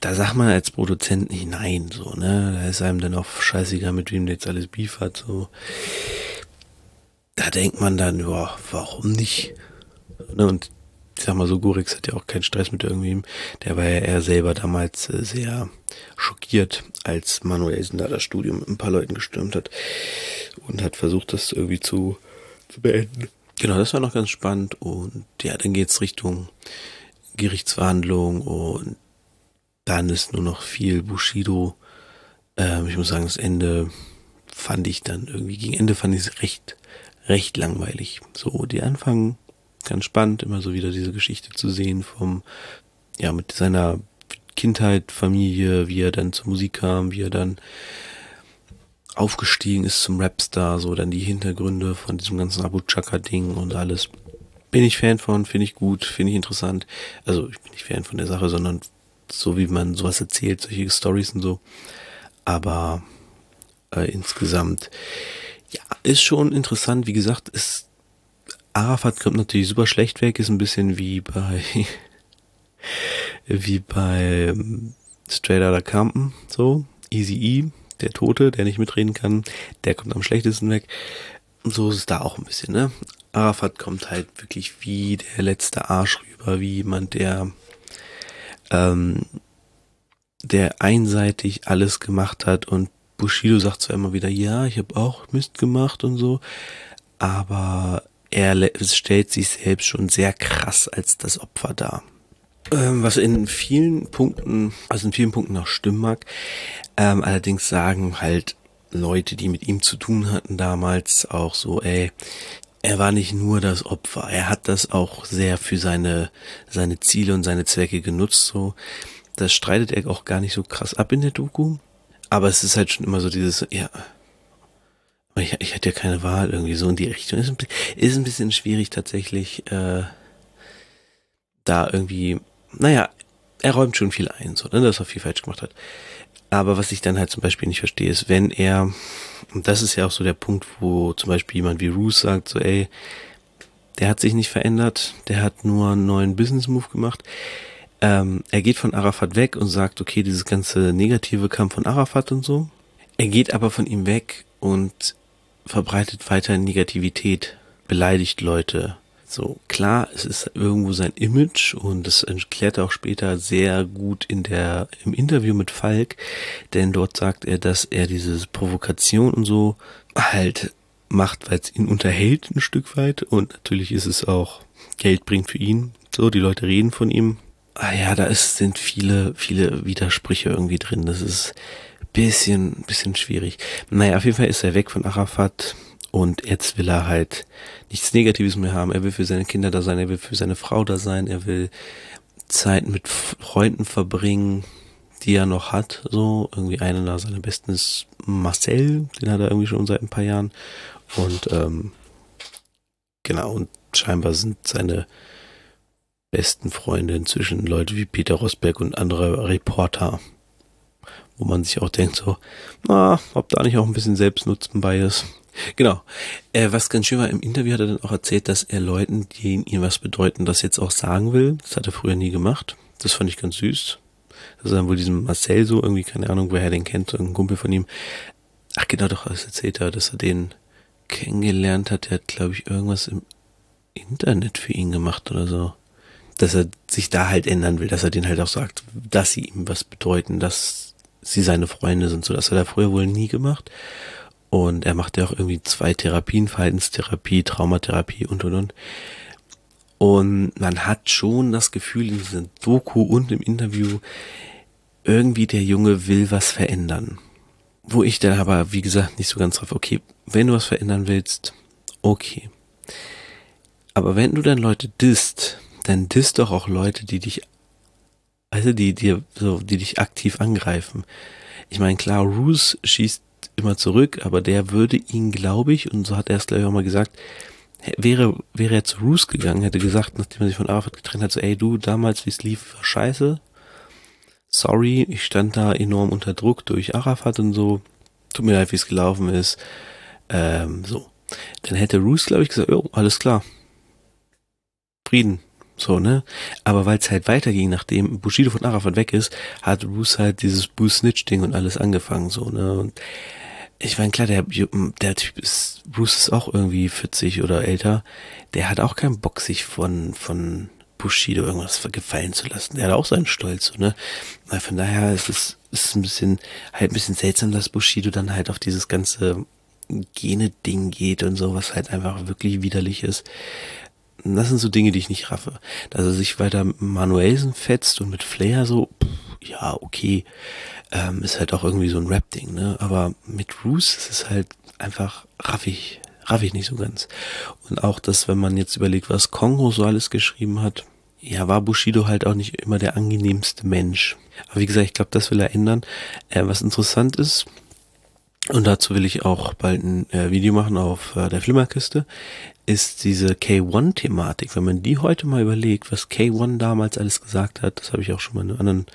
da sagt man als Produzent nicht nein, so, ne, da ist einem dann auch scheißegal, mit wem der jetzt alles Beef hat, so. Da denkt man dann, ja, warum nicht? Ne, und ich sag mal so, Gorix hat ja auch keinen Stress mit irgendwem. Der war ja eher selber damals äh, sehr schockiert, als Manuelsen da das Studium mit ein paar Leuten gestürmt hat und hat versucht, das irgendwie zu, zu beenden. Genau, das war noch ganz spannend und ja, dann geht's Richtung Gerichtsverhandlung und dann ist nur noch viel Bushido. Ähm, ich muss sagen, das Ende fand ich dann irgendwie, gegen Ende fand ich es recht, recht langweilig. So, die Anfang ganz spannend, immer so wieder diese Geschichte zu sehen vom, ja, mit seiner Kindheit, Familie, wie er dann zur Musik kam, wie er dann aufgestiegen ist zum Rapstar, so dann die Hintergründe von diesem ganzen Abu Chaka-Ding und alles. Bin ich Fan von, finde ich gut, finde ich interessant. Also ich bin nicht Fan von der Sache, sondern so wie man sowas erzählt, solche Stories und so. Aber äh, insgesamt, ja, ist schon interessant. Wie gesagt, ist Arafat kommt natürlich super schlecht weg, ist ein bisschen wie bei *laughs* wie bei ähm, Straight Outta Compton, so Easy E, der Tote, der nicht mitreden kann, der kommt am schlechtesten weg. So ist es da auch ein bisschen, ne? Arafat kommt halt wirklich wie der letzte Arsch rüber, wie jemand, der ähm, der einseitig alles gemacht hat und Bushido sagt zwar immer wieder, ja, ich habe auch Mist gemacht und so, aber er stellt sich selbst schon sehr krass als das Opfer dar. Ähm, was in vielen Punkten, also in vielen Punkten auch stimmen mag, ähm, allerdings sagen halt Leute, die mit ihm zu tun hatten damals auch so, ey, er war nicht nur das Opfer, er hat das auch sehr für seine, seine Ziele und seine Zwecke genutzt, so. Das streitet er auch gar nicht so krass ab in der Doku. Aber es ist halt schon immer so dieses, ja, ich, ich hatte ja keine Wahl irgendwie so in die Richtung. Ist ein, ist ein bisschen schwierig tatsächlich, äh, da irgendwie, naja, er räumt schon viel ein, so, ne, dass er viel falsch gemacht hat. Aber was ich dann halt zum Beispiel nicht verstehe, ist, wenn er, und das ist ja auch so der Punkt, wo zum Beispiel jemand wie Roos sagt, so, ey, der hat sich nicht verändert, der hat nur einen neuen Business Move gemacht. Ähm, er geht von Arafat weg und sagt, okay, dieses ganze Negative kam von Arafat und so. Er geht aber von ihm weg und verbreitet weiter Negativität, beleidigt Leute, so, klar, es ist irgendwo sein Image und das erklärt er auch später sehr gut in der, im Interview mit Falk, denn dort sagt er, dass er diese Provokation und so halt macht, weil es ihn unterhält ein Stück weit und natürlich ist es auch Geld bringt für ihn. So, die Leute reden von ihm ah ja, da ist, sind viele, viele Widersprüche irgendwie drin. Das ist bisschen, bisschen schwierig. Naja, auf jeden Fall ist er weg von Arafat und jetzt will er halt nichts Negatives mehr haben. Er will für seine Kinder da sein, er will für seine Frau da sein, er will Zeit mit Freunden verbringen, die er noch hat. So, irgendwie einer seiner besten ist Marcel, den hat er irgendwie schon seit ein paar Jahren. Und ähm, genau, und scheinbar sind seine besten Freunde inzwischen Leute wie Peter Rosberg und andere Reporter, wo man sich auch denkt so, na, ob da nicht auch ein bisschen Selbstnutzen bei ist. Genau. Äh, was ganz schön war, im Interview hat er dann auch erzählt, dass er Leuten, die ihm was bedeuten, das jetzt auch sagen will. Das hat er früher nie gemacht. Das fand ich ganz süß. Das ist dann wohl diesem Marcel so, irgendwie, keine Ahnung, wer er den kennt, ein Kumpel von ihm. Ach genau, doch, das erzählt er, dass er den kennengelernt hat. Der hat, glaube ich, irgendwas im Internet für ihn gemacht oder so. Dass er sich da halt ändern will, dass er den halt auch sagt, dass sie ihm was bedeuten, dass sie seine Freunde sind. So, das hat er früher wohl nie gemacht. Und er macht ja auch irgendwie zwei Therapien, Verhaltenstherapie, Traumatherapie und und und. Und man hat schon das Gefühl in diesem Doku und im Interview, irgendwie der Junge will was verändern. Wo ich dann aber, wie gesagt, nicht so ganz drauf, okay, wenn du was verändern willst, okay. Aber wenn du dann Leute disst, dann disst doch auch Leute, die dich, also die dir so, die dich aktiv angreifen. Ich meine, klar, Roos schießt immer zurück, aber der würde ihn, glaube ich, und so hat er es gleich auch mal gesagt, wäre, wäre er zu Roos gegangen, hätte gesagt, nachdem er sich von Arafat getrennt hat, so, ey, du, damals, wie es lief, war scheiße. Sorry, ich stand da enorm unter Druck durch Arafat und so. Tut mir leid, wie es gelaufen ist. Ähm, so. Dann hätte Roos, glaube ich, gesagt, oh, alles klar. Frieden. So, ne? Aber weil es halt weiterging, nachdem Bushido von Arafat weg ist, hat Roos halt dieses Boo Snitch-Ding und alles angefangen, so, ne? Und ich meine, klar, der, der Typ ist, Bruce ist auch irgendwie 40 oder älter. Der hat auch keinen Bock, sich von, von Bushido irgendwas gefallen zu lassen. Der hat auch seinen Stolz, ne? Von daher ist es, ist ein bisschen, halt ein bisschen seltsam, dass Bushido dann halt auf dieses ganze Gene-Ding geht und so, was halt einfach wirklich widerlich ist. Das sind so Dinge, die ich nicht raffe. Dass er sich weiter mit Manuelsen fetzt und mit Flair so, pff, ja, okay ähm, ist halt auch irgendwie so ein Rap-Ding, ne? Aber mit Roos ist es halt einfach raffig, raffig nicht so ganz. Und auch das, wenn man jetzt überlegt, was Kongo so alles geschrieben hat, ja, war Bushido halt auch nicht immer der angenehmste Mensch. Aber wie gesagt, ich glaube, das will er ändern. Äh, was interessant ist, und dazu will ich auch bald ein äh, Video machen auf äh, der Flimmerkiste, ist diese K1-Thematik. Wenn man die heute mal überlegt, was K1 damals alles gesagt hat, das habe ich auch schon mal in einem anderen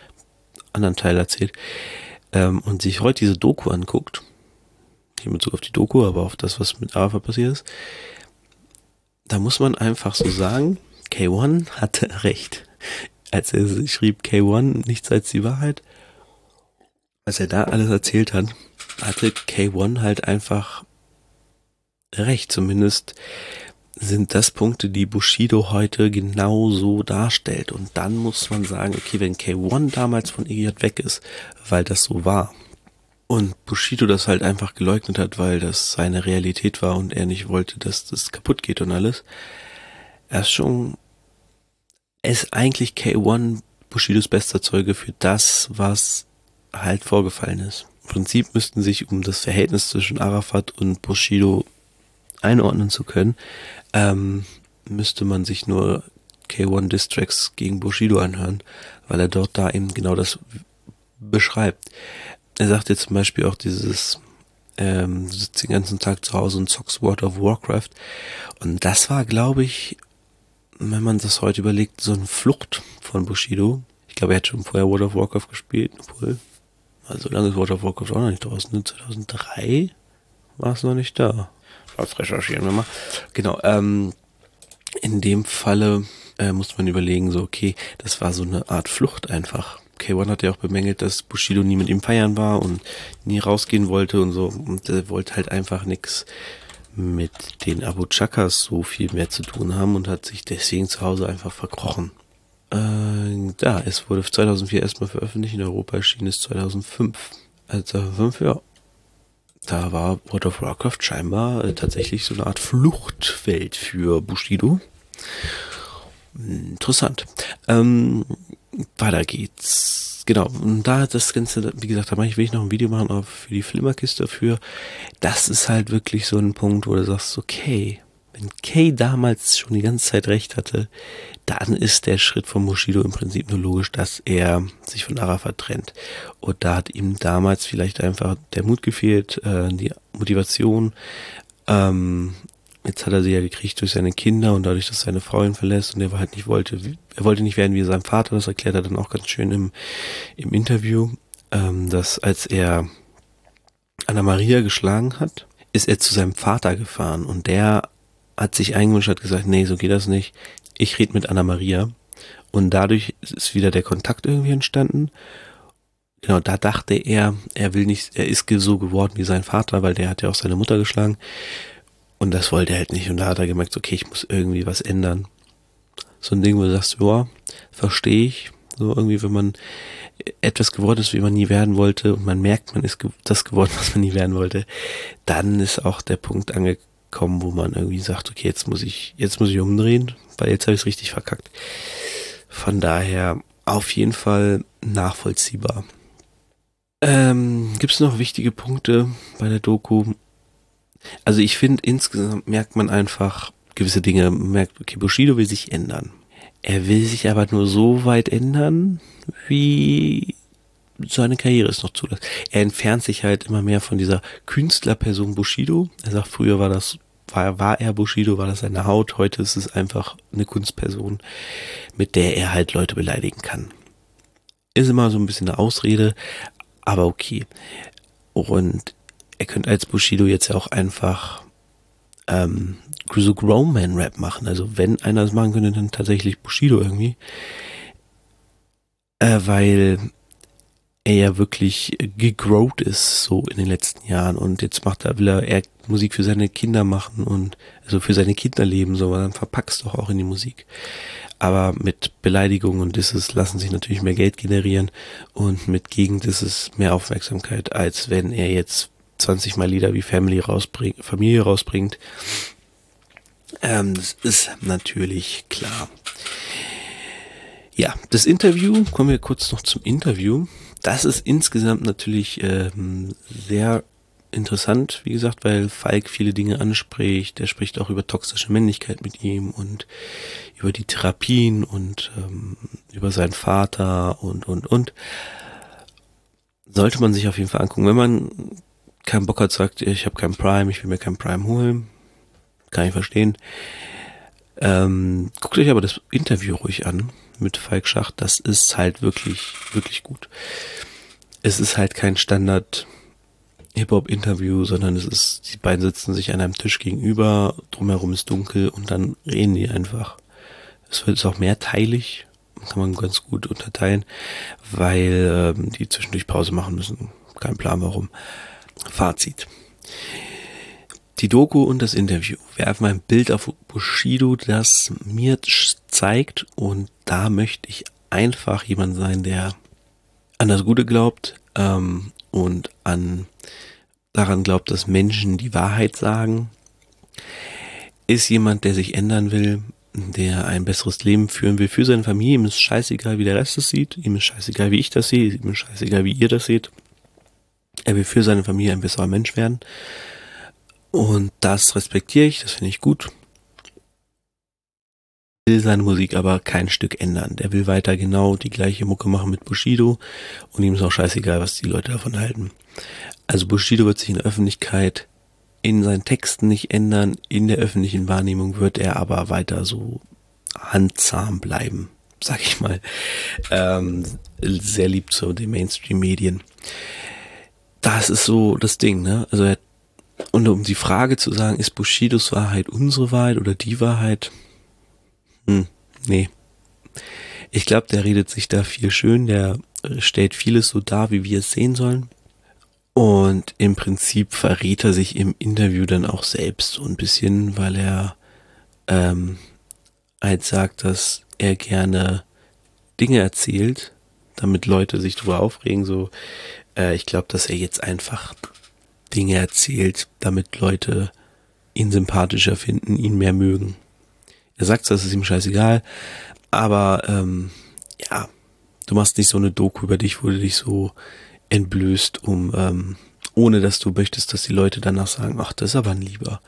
anderen Teil erzählt, ähm, und sich heute diese Doku anguckt, nicht in Bezug auf die Doku, aber auf das, was mit AFA passiert ist, da muss man einfach so sagen, K1 hatte *laughs* recht. Als er schrieb K1 nichts als die Wahrheit, als er da alles erzählt hat, hatte K1 halt einfach recht. Zumindest sind das Punkte, die Bushido heute genau so darstellt. Und dann muss man sagen, okay, wenn K1 damals von Igiat weg ist, weil das so war, und Bushido das halt einfach geleugnet hat, weil das seine Realität war und er nicht wollte, dass das kaputt geht und alles, er ist schon, er ist eigentlich K1 Bushidos bester Zeuge für das, was halt vorgefallen ist. Prinzip müssten sich um das Verhältnis zwischen Arafat und Bushido einordnen zu können, ähm, müsste man sich nur K1 Distracks gegen Bushido anhören, weil er dort da eben genau das beschreibt. Er sagt jetzt zum Beispiel auch dieses, ähm, sitzt den ganzen Tag zu Hause und zockst World of Warcraft. Und das war, glaube ich, wenn man das heute überlegt, so eine Flucht von Bushido. Ich glaube, er hat schon vorher World of Warcraft gespielt, obwohl, also lange ist World of Warcraft auch noch nicht draußen. 2003 war es noch nicht da. Was recherchieren wir mal. Genau, ähm, in dem Falle äh, muss man überlegen, so, okay, das war so eine Art Flucht einfach. K1 hat ja auch bemängelt, dass Bushido nie mit ihm feiern war und nie rausgehen wollte und so. Und er wollte halt einfach nix mit den Abu Chakas so viel mehr zu tun haben und hat sich deswegen zu Hause einfach verkrochen. Äh, da, es wurde 2004 erstmal veröffentlicht, in Europa erschien es 2005. Also 2005, ja, da war World of Warcraft scheinbar äh, tatsächlich so eine Art Fluchtwelt für Bushido. Interessant. Ähm, weiter geht's. Genau, und da das Ganze, wie gesagt, da mache ich, will ich noch ein Video machen auch für die Flimmerkiste dafür. Das ist halt wirklich so ein Punkt, wo du sagst, okay, wenn Kay damals schon die ganze Zeit recht hatte, dann ist der Schritt von Bushido im Prinzip nur logisch, dass er sich von Arafat trennt. Und da hat ihm damals vielleicht einfach der Mut gefehlt, äh, die Motivation. Ähm, jetzt hat er sie ja gekriegt durch seine Kinder und dadurch, dass seine Frau ihn verlässt und er halt nicht wollte, er wollte nicht werden wie sein Vater, das erklärt er dann auch ganz schön im, im Interview, ähm, dass als er Anna Maria geschlagen hat, ist er zu seinem Vater gefahren und der hat sich eingemischt, hat gesagt, nee, so geht das nicht. Ich rede mit Anna Maria. Und dadurch ist wieder der Kontakt irgendwie entstanden. Genau, da dachte er, er will nicht, er ist so geworden wie sein Vater, weil der hat ja auch seine Mutter geschlagen. Und das wollte er halt nicht. Und da hat er gemerkt, okay, ich muss irgendwie was ändern. So ein Ding, wo du sagst, ja, verstehe ich. So irgendwie, wenn man etwas geworden ist, wie man nie werden wollte, und man merkt, man ist das geworden, *laughs* was man nie werden wollte, dann ist auch der Punkt angekommen, kommen, wo man irgendwie sagt, okay, jetzt muss ich, jetzt muss ich umdrehen, weil jetzt habe ich es richtig verkackt. Von daher auf jeden Fall nachvollziehbar. Ähm, Gibt es noch wichtige Punkte bei der Doku? Also ich finde, insgesamt merkt man einfach gewisse Dinge, merkt, okay, Bushido will sich ändern. Er will sich aber nur so weit ändern, wie seine Karriere es noch zulässt. Er entfernt sich halt immer mehr von dieser Künstlerperson Bushido. Er sagt, früher war das, war, war er Bushido, war das seine Haut, heute ist es einfach eine Kunstperson, mit der er halt Leute beleidigen kann. Ist immer so ein bisschen eine Ausrede, aber okay. Und er könnte als Bushido jetzt ja auch einfach ähm, so Grown Rap machen. Also wenn einer das machen könnte, dann tatsächlich Bushido irgendwie. Äh, weil er ja wirklich gegrowt ist so in den letzten Jahren und jetzt macht er, will er eher Musik für seine Kinder machen und also für seine Kinderleben so, weil dann verpackst doch auch in die Musik. Aber mit Beleidigungen und Disses lassen sich natürlich mehr Geld generieren und mit Gegendisses mehr Aufmerksamkeit, als wenn er jetzt 20 Mal Lieder wie Family rausbringt, Familie rausbringt. Ähm, das ist natürlich klar. Ja, das Interview, kommen wir kurz noch zum Interview das ist insgesamt natürlich ähm, sehr interessant, wie gesagt, weil Falk viele Dinge anspricht. Er spricht auch über toxische Männlichkeit mit ihm und über die Therapien und ähm, über seinen Vater und, und, und. Sollte man sich auf jeden Fall angucken. Wenn man keinen Bock hat, sagt, ich habe keinen Prime, ich will mir keinen Prime holen, kann ich verstehen. Ähm, guckt euch aber das Interview ruhig an mit Falk Schacht, das ist halt wirklich, wirklich gut. Es ist halt kein Standard Hip-Hop-Interview, sondern es ist, die beiden sitzen sich an einem Tisch gegenüber, drumherum ist dunkel und dann reden die einfach. Es wird auch mehrteilig, kann man ganz gut unterteilen, weil ähm, die zwischendurch Pause machen müssen. Kein Plan warum. Fazit. Die Doku und das Interview werfen ein Bild auf Bushido, das mir zeigt und da möchte ich einfach jemand sein, der an das Gute glaubt ähm, und an daran glaubt, dass Menschen die Wahrheit sagen. Ist jemand, der sich ändern will, der ein besseres Leben führen will für seine Familie. Ihm ist scheißegal, wie der Rest es sieht. Ihm ist scheißegal, wie ich das sehe. Ihm ist scheißegal, wie ihr das seht. Er will für seine Familie ein besserer Mensch werden. Und das respektiere ich, das finde ich gut. Will seine Musik aber kein Stück ändern. Der will weiter genau die gleiche Mucke machen mit Bushido und ihm ist auch scheißegal, was die Leute davon halten. Also Bushido wird sich in der Öffentlichkeit in seinen Texten nicht ändern, in der öffentlichen Wahrnehmung wird er aber weiter so handzahm bleiben, *laughs* sag ich mal. Ähm, sehr lieb zu den Mainstream-Medien. Das ist so das Ding, ne? Also er und um die Frage zu sagen, ist Bushidos Wahrheit unsere Wahrheit oder die Wahrheit? Hm, nee. Ich glaube, der redet sich da viel schön, der stellt vieles so dar, wie wir es sehen sollen. Und im Prinzip verrät er sich im Interview dann auch selbst so ein bisschen, weil er ähm, halt sagt, dass er gerne Dinge erzählt, damit Leute sich drüber aufregen. So, äh, ich glaube, dass er jetzt einfach Dinge erzählt, damit Leute ihn sympathischer finden, ihn mehr mögen. Er sagt, das ist ihm scheißegal, aber ähm, ja, du machst nicht so eine Doku über dich, wo du dich so entblößt, um, ähm, ohne dass du möchtest, dass die Leute danach sagen, ach, das ist aber ein Lieber.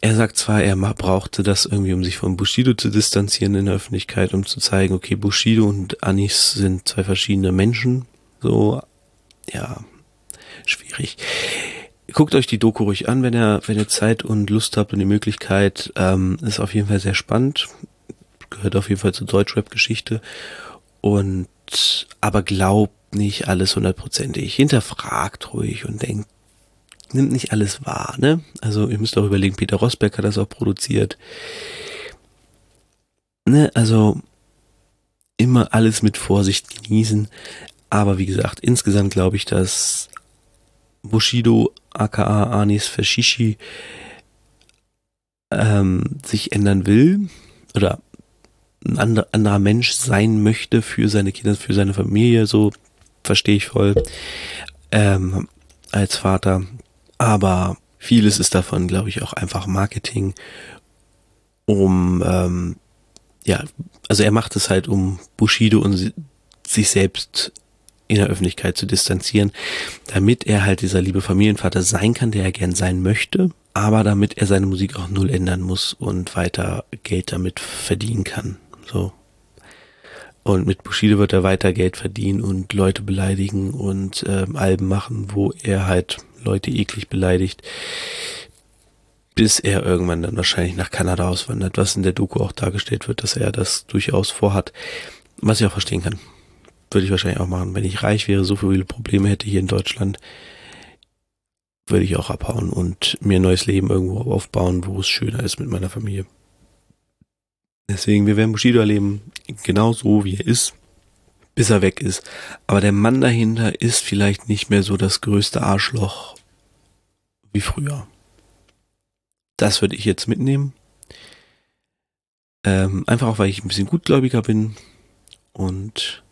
Er sagt zwar, er brauchte das irgendwie, um sich von Bushido zu distanzieren in der Öffentlichkeit, um zu zeigen, okay, Bushido und Anis sind zwei verschiedene Menschen. So, ja, schwierig. Guckt euch die Doku ruhig an, wenn ihr, wenn ihr Zeit und Lust habt und die Möglichkeit. Ähm, ist auf jeden Fall sehr spannend. Gehört auf jeden Fall zur Deutschrap-Geschichte. Und, aber glaubt nicht alles hundertprozentig. Hinterfragt ruhig und denkt, nimmt nicht alles wahr, ne? Also ihr müsst auch überlegen, Peter Rosberg hat das auch produziert. Ne, also immer alles mit Vorsicht genießen. Aber wie gesagt, insgesamt glaube ich, dass Bushido aka Anis Fashishi ähm, sich ändern will oder ein anderer, Mensch sein möchte für seine Kinder, für seine Familie, so verstehe ich voll ähm, als Vater. Aber vieles ist davon, glaube ich, auch einfach Marketing, um ähm, ja, also er macht es halt, um Bushido und sich selbst in der Öffentlichkeit zu distanzieren, damit er halt dieser liebe Familienvater sein kann, der er gern sein möchte, aber damit er seine Musik auch null ändern muss und weiter Geld damit verdienen kann. So. Und mit Bushido wird er weiter Geld verdienen und Leute beleidigen und ähm, Alben machen, wo er halt Leute eklig beleidigt, bis er irgendwann dann wahrscheinlich nach Kanada auswandert, was in der Doku auch dargestellt wird, dass er das durchaus vorhat, was ich auch verstehen kann. Würde ich wahrscheinlich auch machen. Wenn ich reich wäre, so viele Probleme hätte hier in Deutschland, würde ich auch abhauen und mir ein neues Leben irgendwo aufbauen, wo es schöner ist mit meiner Familie. Deswegen, wir werden Bushido erleben, genau so wie er ist, bis er weg ist. Aber der Mann dahinter ist vielleicht nicht mehr so das größte Arschloch wie früher. Das würde ich jetzt mitnehmen. Ähm, einfach auch, weil ich ein bisschen gutgläubiger bin und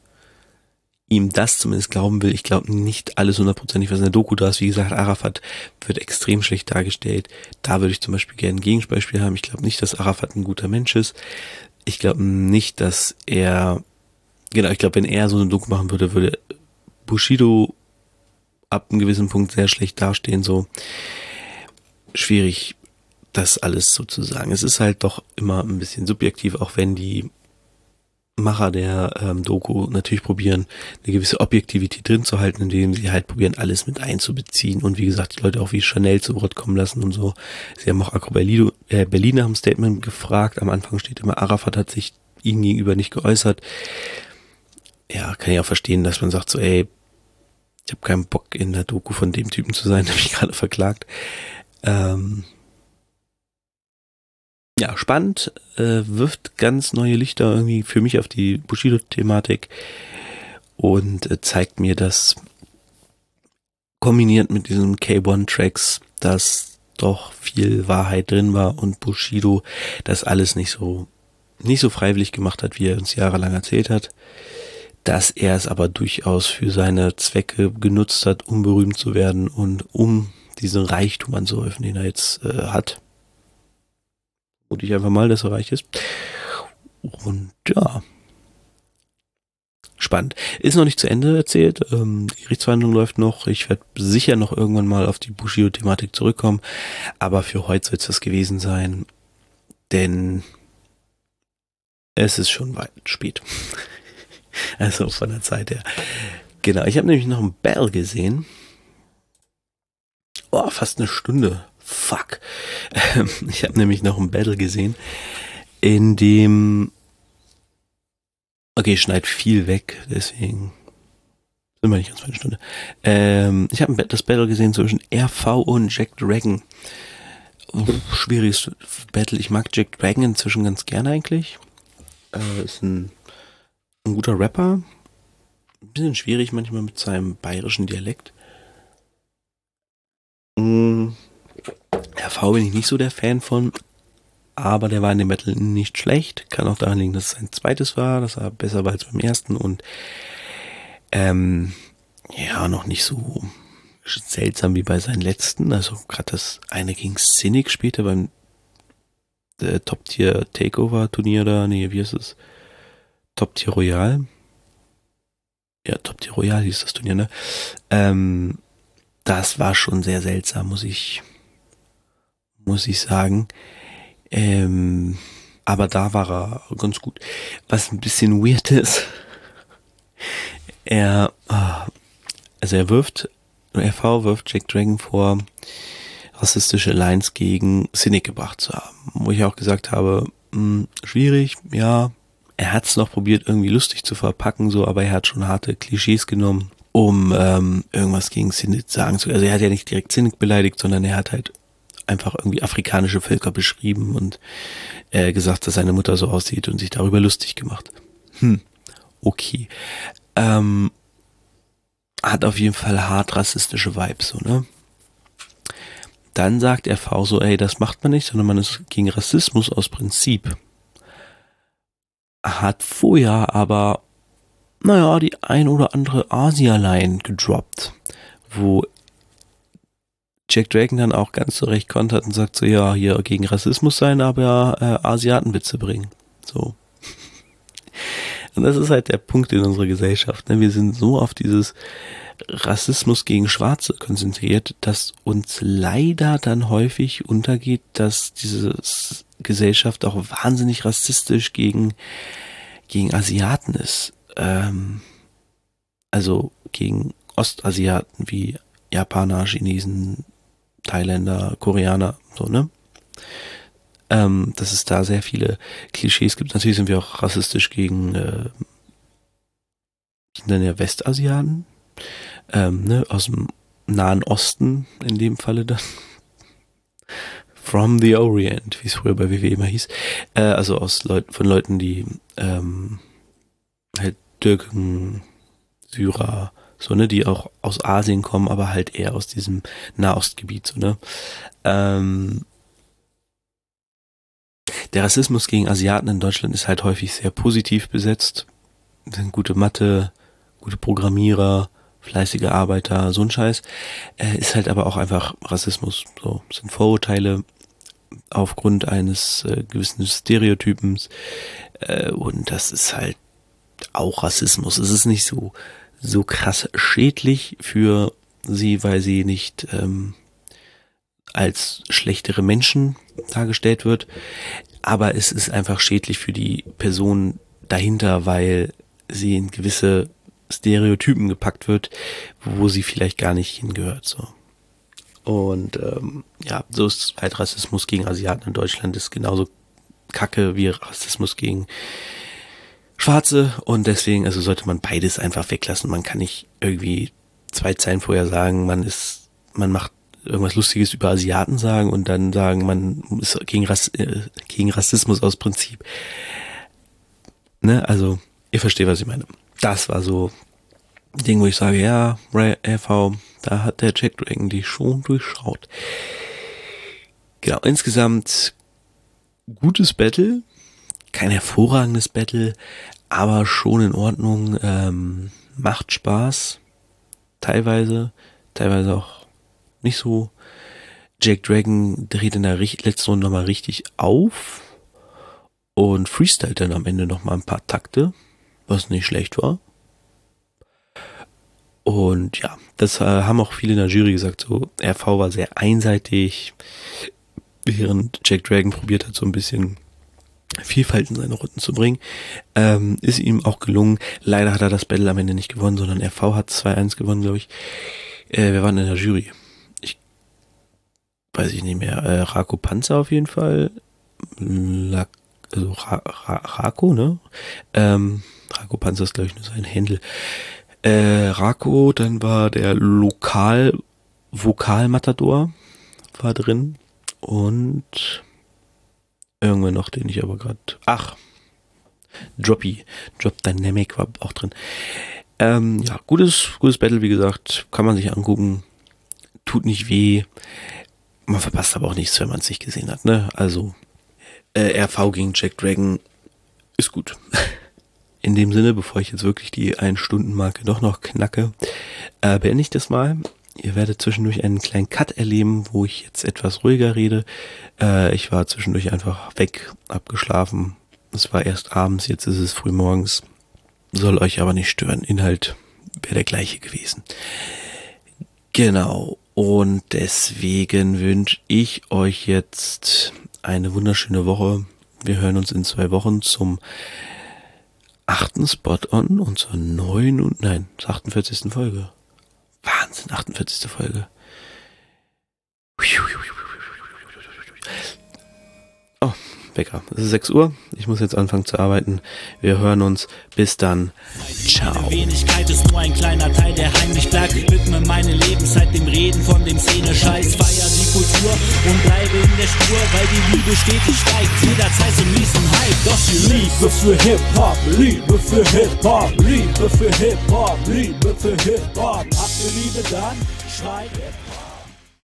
ihm das zumindest glauben will. Ich glaube nicht alles hundertprozentig, was in der Doku da ist. Wie gesagt, Arafat wird extrem schlecht dargestellt. Da würde ich zum Beispiel gerne ein Gegenbeispiel haben. Ich glaube nicht, dass Arafat ein guter Mensch ist. Ich glaube nicht, dass er, genau, ich glaube, wenn er so eine Doku machen würde, würde Bushido ab einem gewissen Punkt sehr schlecht dastehen, so schwierig das alles sozusagen. Es ist halt doch immer ein bisschen subjektiv, auch wenn die Macher der ähm, Doku natürlich probieren, eine gewisse Objektivität drin zu halten, indem sie halt probieren, alles mit einzubeziehen und wie gesagt, die Leute auch wie Chanel zu Wort kommen lassen und so. Sie haben auch Akro Berlino, äh, Berliner haben Statement gefragt. Am Anfang steht immer, Arafat hat sich ihnen gegenüber nicht geäußert. Ja, kann ich auch verstehen, dass man sagt so, ey, ich habe keinen Bock in der Doku von dem Typen zu sein, *laughs* der mich gerade verklagt. Ähm, ja, spannend, äh, wirft ganz neue Lichter irgendwie für mich auf die Bushido-Thematik und äh, zeigt mir, dass kombiniert mit diesen K1-Tracks, dass doch viel Wahrheit drin war und Bushido das alles nicht so nicht so freiwillig gemacht hat, wie er uns jahrelang erzählt hat, dass er es aber durchaus für seine Zwecke genutzt hat, um berühmt zu werden und um diesen Reichtum anzuhäufen, den er jetzt äh, hat und ich einfach mal, dass er reich ist. Und ja. Spannend. Ist noch nicht zu Ende erzählt. Ähm, die Gerichtsverhandlung läuft noch. Ich werde sicher noch irgendwann mal auf die Bushido-Thematik zurückkommen. Aber für heute soll es das gewesen sein. Denn es ist schon weit spät. *laughs* also von der Zeit her. Genau. Ich habe nämlich noch einen Bell gesehen. Oh, fast eine Stunde. Fuck. Ähm, ich habe nämlich noch ein Battle gesehen, in dem. Okay, schneid viel weg, deswegen sind wir nicht ganz für eine Stunde. Ähm, ich habe das Battle gesehen zwischen RV und Jack Dragon. Schwieriges Battle. Ich mag Jack Dragon inzwischen ganz gerne eigentlich. Äh, ist ein, ein guter Rapper. Ein bisschen schwierig manchmal mit seinem bayerischen Dialekt. Mm RV bin ich nicht so der Fan von, aber der war in dem Battle nicht schlecht. Kann auch daran liegen, dass es sein zweites war, dass er besser war als beim ersten und ähm, ja, noch nicht so seltsam wie bei seinen letzten. Also gerade das eine gegen Cynic später beim äh, Top-Tier Takeover Turnier da, nee, wie ist es? Top Tier Royal. Ja, Top Tier Royal hieß das Turnier, ne? Ähm, das war schon sehr seltsam, muss ich, muss ich sagen. Ähm, aber da war er ganz gut. Was ein bisschen weird ist, er, ah, also er wirft, RV wirft Jack Dragon vor, rassistische Lines gegen Cynic gebracht zu haben. Wo ich auch gesagt habe, mh, hm, schwierig, ja. Er hat es noch probiert, irgendwie lustig zu verpacken, so, aber er hat schon harte Klischees genommen, um ähm, irgendwas gegen Cynic sagen zu. Also er hat ja nicht direkt Cynic beleidigt, sondern er hat halt einfach irgendwie afrikanische Völker beschrieben und äh, gesagt, dass seine Mutter so aussieht und sich darüber lustig gemacht. Hm, okay. Ähm, hat auf jeden Fall hart rassistische Vibes, so, ne? Dann sagt RV so, ey, das macht man nicht, sondern man ist gegen Rassismus aus Prinzip. Hat vorher aber, naja, die ein oder andere Asia-Line gedroppt, wo Jack Dragon dann auch ganz so recht kontert und sagt so, ja, hier gegen Rassismus sein, aber äh, Asiatenwitze bringen. So. *laughs* Und das ist halt der Punkt in unserer Gesellschaft. Ne? Wir sind so auf dieses Rassismus gegen Schwarze konzentriert, dass uns leider dann häufig untergeht, dass diese Gesellschaft auch wahnsinnig rassistisch gegen, gegen Asiaten ist. Ähm, also gegen Ostasiaten wie Japaner, Chinesen, Thailänder, Koreaner, so, ne? Ähm, dass es da sehr viele Klischees gibt. Natürlich sind wir auch rassistisch gegen äh, sind dann ja Westasiaten, ähm, ne, aus dem Nahen Osten in dem Falle dann. From the Orient, wie es früher bei WWE immer hieß. Äh, also aus Leuten, von Leuten, die ähm, halt Türken, Syrer, so, ne, die auch aus Asien kommen, aber halt eher aus diesem Nahostgebiet, so, ne. Ähm, der Rassismus gegen Asiaten in Deutschland ist halt häufig sehr positiv besetzt. Sind gute Mathe, gute Programmierer, fleißige Arbeiter, so ein Scheiß. Äh, ist halt aber auch einfach Rassismus. So, sind Vorurteile aufgrund eines äh, gewissen Stereotypens. Äh, und das ist halt auch Rassismus. Es ist nicht so so krass schädlich für sie, weil sie nicht ähm, als schlechtere Menschen dargestellt wird. Aber es ist einfach schädlich für die Person dahinter, weil sie in gewisse Stereotypen gepackt wird, wo sie vielleicht gar nicht hingehört. So. Und ähm, ja, so ist halt Rassismus gegen Asiaten in Deutschland ist genauso kacke wie Rassismus gegen Schwarze und deswegen, also sollte man beides einfach weglassen. Man kann nicht irgendwie zwei Zeilen vorher sagen, man ist, man macht irgendwas Lustiges über Asiaten sagen und dann sagen, man ist gegen, Rass, äh, gegen Rassismus aus Prinzip. Ne, also, ihr versteht, was ich meine. Das war so ein Ding, wo ich sage, ja, RV, da hat der Jack Dragon die schon durchschaut. Genau, insgesamt gutes Battle, kein hervorragendes Battle, aber schon in Ordnung, ähm, macht Spaß, teilweise, teilweise auch nicht so. Jack Dragon dreht in der letzten Runde nochmal richtig auf und freestylt dann am Ende nochmal ein paar Takte, was nicht schlecht war. Und ja, das äh, haben auch viele in der Jury gesagt, so RV war sehr einseitig, während Jack Dragon probiert hat, so ein bisschen Vielfalt in seine Runden zu bringen. Ähm, ist ihm auch gelungen. Leider hat er das Battle am Ende nicht gewonnen, sondern RV hat 2-1 gewonnen, glaube ich. Äh, wir waren in der Jury. Ich weiß ich nicht mehr. Äh, Rako Panzer auf jeden Fall. La also Ra Ra Rako, ne? Ähm, Rako Panzer ist, glaube ich, nur sein Händel. Äh, Rako, dann war der Lokal Vokalmatador war drin und Irgendwann noch, den ich aber gerade. Ach, Droppy. Drop Dynamic war auch drin. Ähm, ja, gutes, gutes Battle, wie gesagt, kann man sich angucken. Tut nicht weh. Man verpasst aber auch nichts, wenn man es nicht gesehen hat, ne? Also, äh, RV gegen Jack Dragon ist gut. *laughs* In dem Sinne, bevor ich jetzt wirklich die Ein-Stunden-Marke doch noch knacke, äh, beende ich das mal. Ihr werdet zwischendurch einen kleinen Cut erleben, wo ich jetzt etwas ruhiger rede. Äh, ich war zwischendurch einfach weg, abgeschlafen, Es war erst abends, jetzt ist es früh morgens. Soll euch aber nicht stören. Inhalt wäre der gleiche gewesen. Genau. Und deswegen wünsche ich euch jetzt eine wunderschöne Woche. Wir hören uns in zwei Wochen zum achten Spot-On und zur neuen und nein, zur 48. Folge. Wahnsinn, 48. Folge. Wecker. Es ist 6 Uhr. Ich muss jetzt anfangen zu arbeiten. Wir hören uns. Bis dann. Ciao. Meine Wenigkeit ist nur ein kleiner Teil, der heimlich bleibt. Widme meine Lebenszeit dem Reden von dem Szene-Scheiß. Feier die Kultur und bleibe in der Spur, weil die Liebe stetig steigt. Jederzeit mies und Hype. Doch die Liebe für Hip-Hop, Liebe für Hip-Hop, Liebe für Hip-Hop, Liebe für Hip-Hop. Habt ihr Liebe dann? Schreit